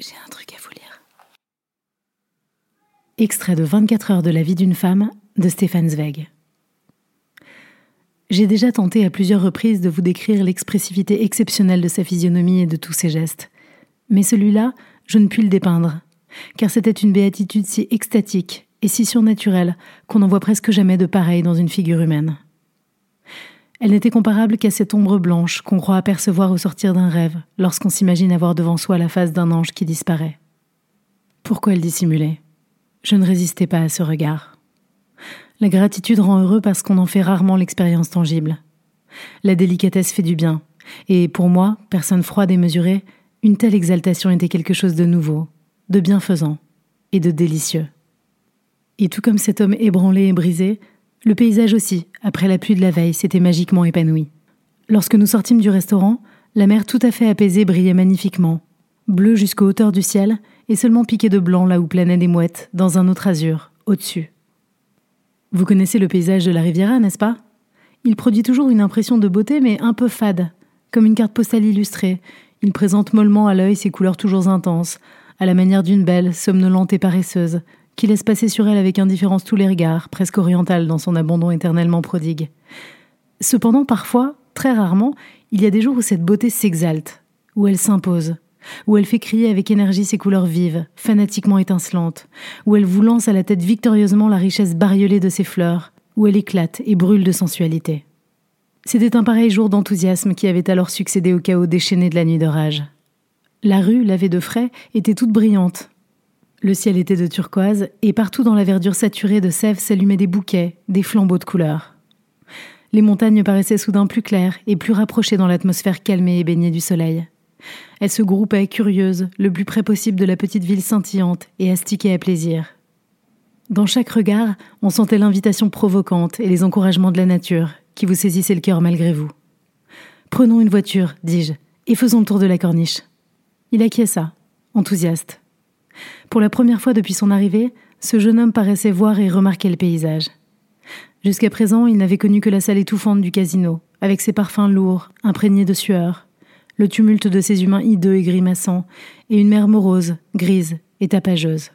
J'ai un truc à vous lire. Extrait de 24 heures de la vie d'une femme de Stéphane Zweig. J'ai déjà tenté à plusieurs reprises de vous décrire l'expressivité exceptionnelle de sa physionomie et de tous ses gestes. Mais celui-là, je ne puis le dépeindre, car c'était une béatitude si extatique et si surnaturelle qu'on n'en voit presque jamais de pareil dans une figure humaine. Elle n'était comparable qu'à cette ombre blanche qu'on croit apercevoir au sortir d'un rêve lorsqu'on s'imagine avoir devant soi la face d'un ange qui disparaît. Pourquoi elle dissimulait? Je ne résistais pas à ce regard. La gratitude rend heureux parce qu'on en fait rarement l'expérience tangible. La délicatesse fait du bien, et pour moi, personne froide et mesurée, une telle exaltation était quelque chose de nouveau, de bienfaisant et de délicieux. Et tout comme cet homme ébranlé et brisé, le paysage aussi, après la pluie de la veille, s'était magiquement épanoui. Lorsque nous sortîmes du restaurant, la mer tout à fait apaisée brillait magnifiquement, bleue jusqu'aux hauteurs du ciel et seulement piquée de blanc là où planaient des mouettes, dans un autre azur, au-dessus. Vous connaissez le paysage de la Riviera, n'est-ce pas? Il produit toujours une impression de beauté, mais un peu fade, comme une carte postale illustrée. Il présente mollement à l'œil ses couleurs toujours intenses, à la manière d'une belle, somnolente et paresseuse, qui laisse passer sur elle avec indifférence tous les regards, presque oriental dans son abandon éternellement prodigue. Cependant, parfois, très rarement, il y a des jours où cette beauté s'exalte, où elle s'impose, où elle fait crier avec énergie ses couleurs vives, fanatiquement étincelantes, où elle vous lance à la tête victorieusement la richesse bariolée de ses fleurs, où elle éclate et brûle de sensualité. C'était un pareil jour d'enthousiasme qui avait alors succédé au chaos déchaîné de la nuit d'orage. La rue, lavée de frais, était toute brillante, le ciel était de turquoise, et partout dans la verdure saturée de sève s'allumaient des bouquets, des flambeaux de couleurs. Les montagnes paraissaient soudain plus claires et plus rapprochées dans l'atmosphère calmée et baignée du soleil. Elles se groupaient, curieuses, le plus près possible de la petite ville scintillante et astiquées à plaisir. Dans chaque regard, on sentait l'invitation provocante et les encouragements de la nature qui vous saisissaient le cœur malgré vous. Prenons une voiture, dis-je, et faisons le tour de la corniche. Il acquiesça, enthousiaste. Pour la première fois depuis son arrivée, ce jeune homme paraissait voir et remarquer le paysage. Jusqu'à présent, il n'avait connu que la salle étouffante du casino, avec ses parfums lourds, imprégnés de sueur, le tumulte de ces humains hideux et grimaçants, et une mer morose, grise et tapageuse.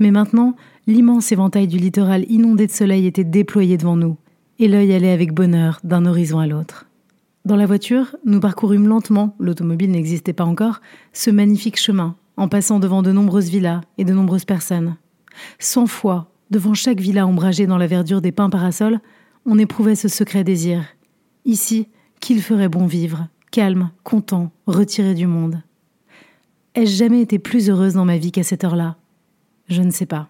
Mais maintenant, l'immense éventail du littoral inondé de soleil était déployé devant nous, et l'œil allait avec bonheur d'un horizon à l'autre. Dans la voiture, nous parcourûmes lentement, l'automobile n'existait pas encore, ce magnifique chemin, en passant devant de nombreuses villas et de nombreuses personnes. Cent fois, devant chaque villa ombragée dans la verdure des pins parasols, on éprouvait ce secret désir. Ici, qu'il ferait bon vivre, calme, content, retiré du monde. Ai-je jamais été plus heureuse dans ma vie qu'à cette heure-là? Je ne sais pas.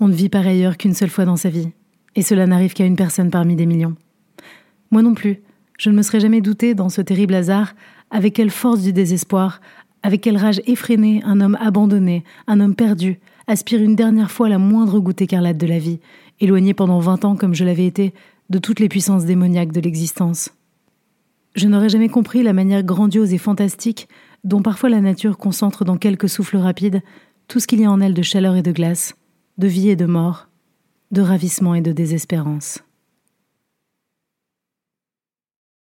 On ne vit par ailleurs qu'une seule fois dans sa vie, et cela n'arrive qu'à une personne parmi des millions. Moi non plus, je ne me serais jamais douté dans ce terrible hasard avec quelle force du désespoir, avec quelle rage effrénée un homme abandonné, un homme perdu, aspire une dernière fois la moindre goutte écarlate de la vie, éloigné pendant vingt ans comme je l'avais été de toutes les puissances démoniaques de l'existence. Je n'aurais jamais compris la manière grandiose et fantastique dont parfois la nature concentre dans quelques souffles rapides tout ce qu'il y a en elle de chaleur et de glace, de vie et de mort, de ravissement et de désespérance.